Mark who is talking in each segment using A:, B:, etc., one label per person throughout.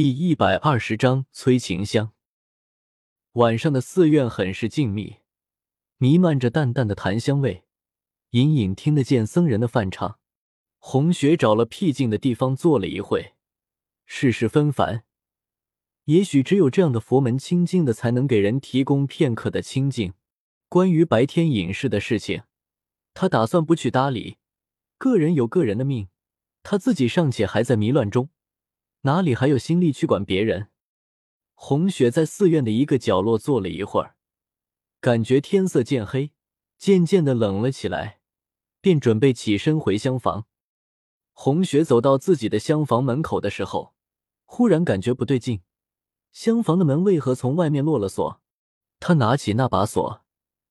A: 第一百二十章催情香。晚上的寺院很是静谧，弥漫着淡淡的檀香味，隐隐听得见僧人的梵唱。红雪找了僻静的地方坐了一会，世事纷繁，也许只有这样的佛门清净的，才能给人提供片刻的清静。关于白天隐士的事情，他打算不去搭理。个人有个人的命，他自己尚且还在迷乱中。哪里还有心力去管别人？红雪在寺院的一个角落坐了一会儿，感觉天色渐黑，渐渐的冷了起来，便准备起身回厢房。红雪走到自己的厢房门口的时候，忽然感觉不对劲，厢房的门为何从外面落了锁？他拿起那把锁，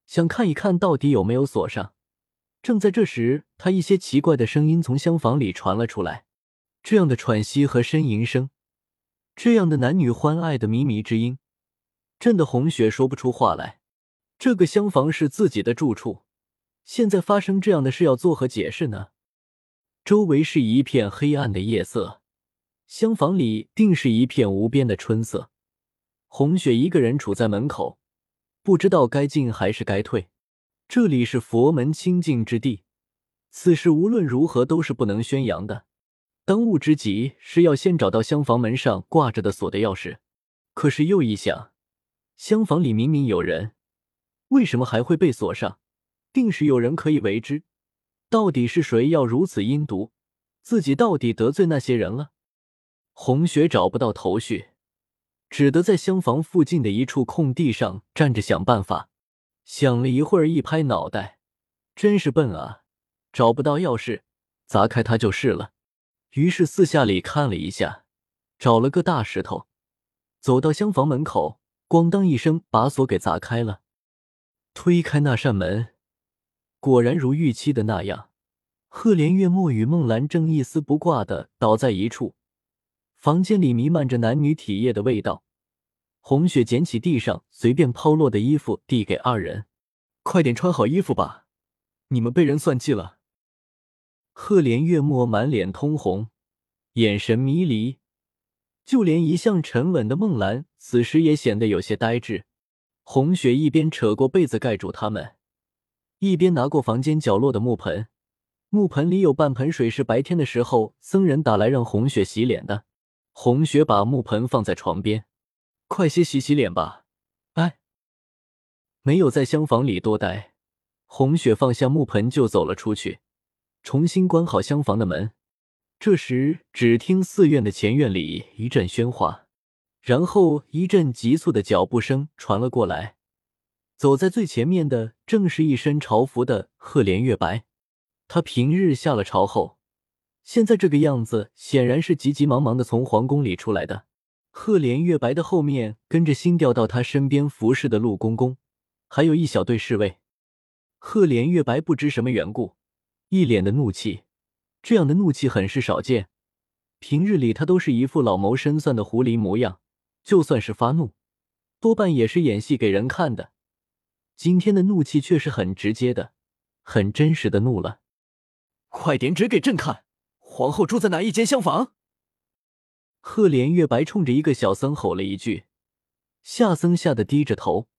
A: 想看一看到底有没有锁上。正在这时，他一些奇怪的声音从厢房里传了出来。这样的喘息和呻吟声，这样的男女欢爱的靡靡之音，震得红雪说不出话来。这个厢房是自己的住处，现在发生这样的事，要作何解释呢？周围是一片黑暗的夜色，厢房里定是一片无边的春色。红雪一个人处在门口，不知道该进还是该退。这里是佛门清净之地，此事无论如何都是不能宣扬的。当务之急是要先找到厢房门上挂着的锁的钥匙，可是又一想，厢房里明明有人，为什么还会被锁上？定是有人可以为之。到底是谁要如此阴毒？自己到底得罪那些人了？红雪找不到头绪，只得在厢房附近的一处空地上站着想办法。想了一会儿，一拍脑袋，真是笨啊！找不到钥匙，砸开它就是了。于是四下里看了一下，找了个大石头，走到厢房门口，咣当一声把锁给砸开了。推开那扇门，果然如预期的那样，赫连月墨与孟兰正一丝不挂的倒在一处。房间里弥漫着男女体液的味道。红雪捡起地上随便抛落的衣服，递给二人：“快点穿好衣服吧，你们被人算计了。”赫连月墨满脸通红，眼神迷离，就连一向沉稳的孟兰此时也显得有些呆滞。红雪一边扯过被子盖住他们，一边拿过房间角落的木盆，木盆里有半盆水是白天的时候僧人打来让红雪洗脸的。红雪把木盆放在床边，快些洗洗脸吧。哎，没有在厢房里多待，红雪放下木盆就走了出去。重新关好厢房的门，这时只听寺院的前院里一阵喧哗，然后一阵急促的脚步声传了过来。走在最前面的正是一身朝服的赫连月白。他平日下了朝后，现在这个样子，显然是急急忙忙的从皇宫里出来的。赫连月白的后面跟着新调到他身边服侍的陆公公，还有一小队侍卫。赫连月白不知什么缘故。一脸的怒气，这样的怒气很是少见。平日里他都是一副老谋深算的狐狸模样，就算是发怒，多半也是演戏给人看的。今天的怒气却是很直接的，很真实的怒了。
B: 快点指给朕看，皇后住在哪一间厢房？
A: 赫连月白冲着一个小僧吼了一句，下僧吓得低着头，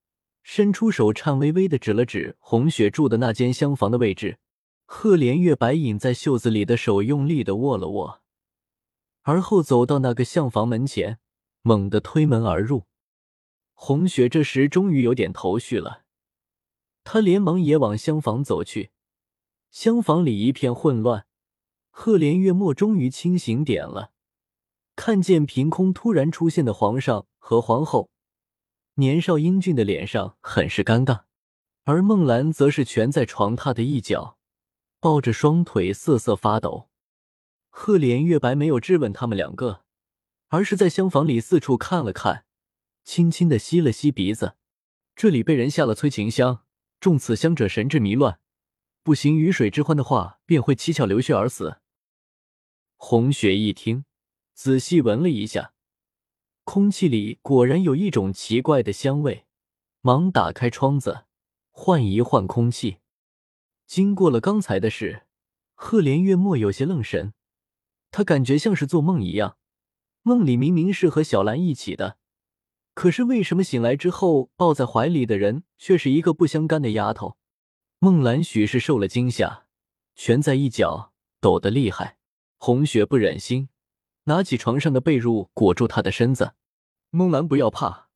A: 伸出手颤巍巍的指了指红雪住的那间厢房的位置。赫连月白隐在袖子里的手用力的握了握，而后走到那个厢房门前，猛地推门而入。红雪这时终于有点头绪了，他连忙也往厢房走去。厢房里一片混乱，赫连月墨终于清醒点了，看见凭空突然出现的皇上和皇后，年少英俊的脸上很是尴尬，而孟兰则是蜷在床榻的一角。抱着双腿瑟瑟发抖，赫连月白没有质问他们两个，而是在厢房里四处看了看，轻轻的吸了吸鼻子。这里被人下了催情香，中此香者神志迷乱，不行鱼水之欢的话，便会七窍流血而死。红雪一听，仔细闻了一下，空气里果然有一种奇怪的香味，忙打开窗子，换一换空气。经过了刚才的事，赫连月墨有些愣神，他感觉像是做梦一样，梦里明明是和小兰一起的，可是为什么醒来之后抱在怀里的人却是一个不相干的丫头？孟兰许是受了惊吓，蜷在一角，抖得厉害。红雪不忍心，拿起床上的被褥裹住她的身子。
B: 孟兰，不要怕，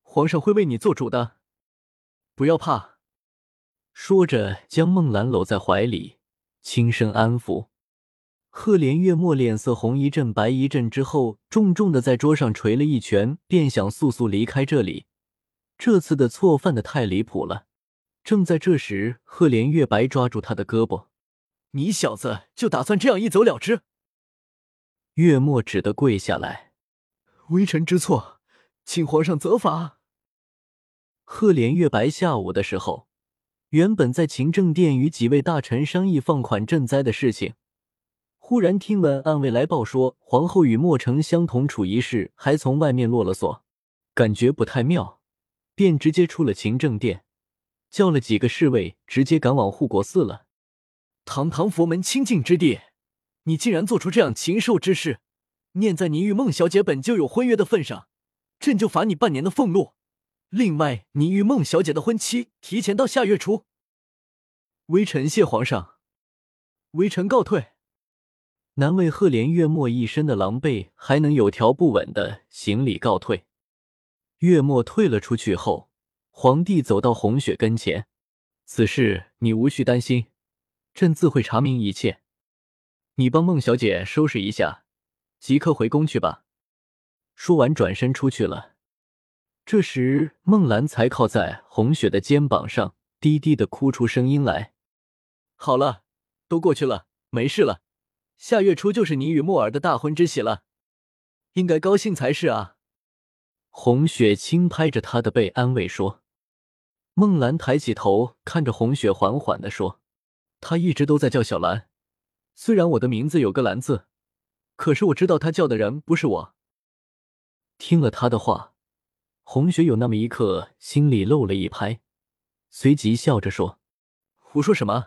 B: 皇上会为你做主的，不要怕。
A: 说着，将孟兰搂在怀里，轻声安抚。赫连月墨脸色红一阵白一阵之后，重重的在桌上捶了一拳，便想速速离开这里。这次的错犯的太离谱了。正在这时，赫连月白抓住他的胳膊：“
B: 你小子就打算这样一走了之？”
A: 月末只得跪下来：“
B: 微臣知错，请皇上责罚。”
A: 赫连月白下午的时候。原本在勤政殿与几位大臣商议放款赈灾的事情，忽然听闻暗卫来报说皇后与莫城相同处一事还从外面落了锁，感觉不太妙，便直接出了勤政殿，叫了几个侍卫，直接赶往护国寺了。
B: 堂堂佛门清净之地，你竟然做出这样禽兽之事！念在你与孟小姐本就有婚约的份上，朕就罚你半年的俸禄。另外，你与孟小姐的婚期提前到下月初。
A: 微臣谢皇上，
B: 微臣告退。
A: 难为赫连月墨一身的狼狈，还能有条不紊的行礼告退。月墨退了出去后，皇帝走到红雪跟前：“此事你无需担心，朕自会查明一切。你帮孟小姐收拾一下，即刻回宫去吧。”说完，转身出去了。这时，孟兰才靠在红雪的肩膀上，低低的哭出声音来：“
B: 好了，都过去了，没事了。下月初就是你与莫尔的大婚之喜了，应该高兴才是啊。”
A: 红雪轻拍着他的背，安慰说。孟兰抬起头看着红雪，缓缓的说：“他一直都在叫小兰，虽然我的名字有个兰字，可是我知道他叫的人不是我。”听了他的话。红雪有那么一刻心里漏了一拍，随即笑着说：“
B: 胡说什么？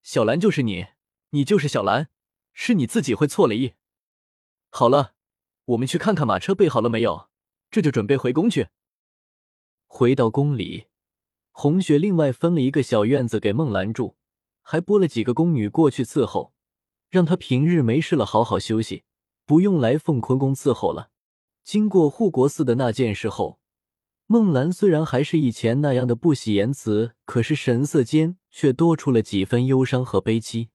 B: 小兰就是你，你就是小兰，是你自己会错了意。好了，我们去看看马车备好了没有，这就准备回宫去。”
A: 回到宫里，红雪另外分了一个小院子给孟兰住，还拨了几个宫女过去伺候，让她平日没事了好好休息，不用来凤坤宫伺候了。经过护国寺的那件事后。孟兰虽然还是以前那样的不喜言辞，可是神色间却多出了几分忧伤和悲戚。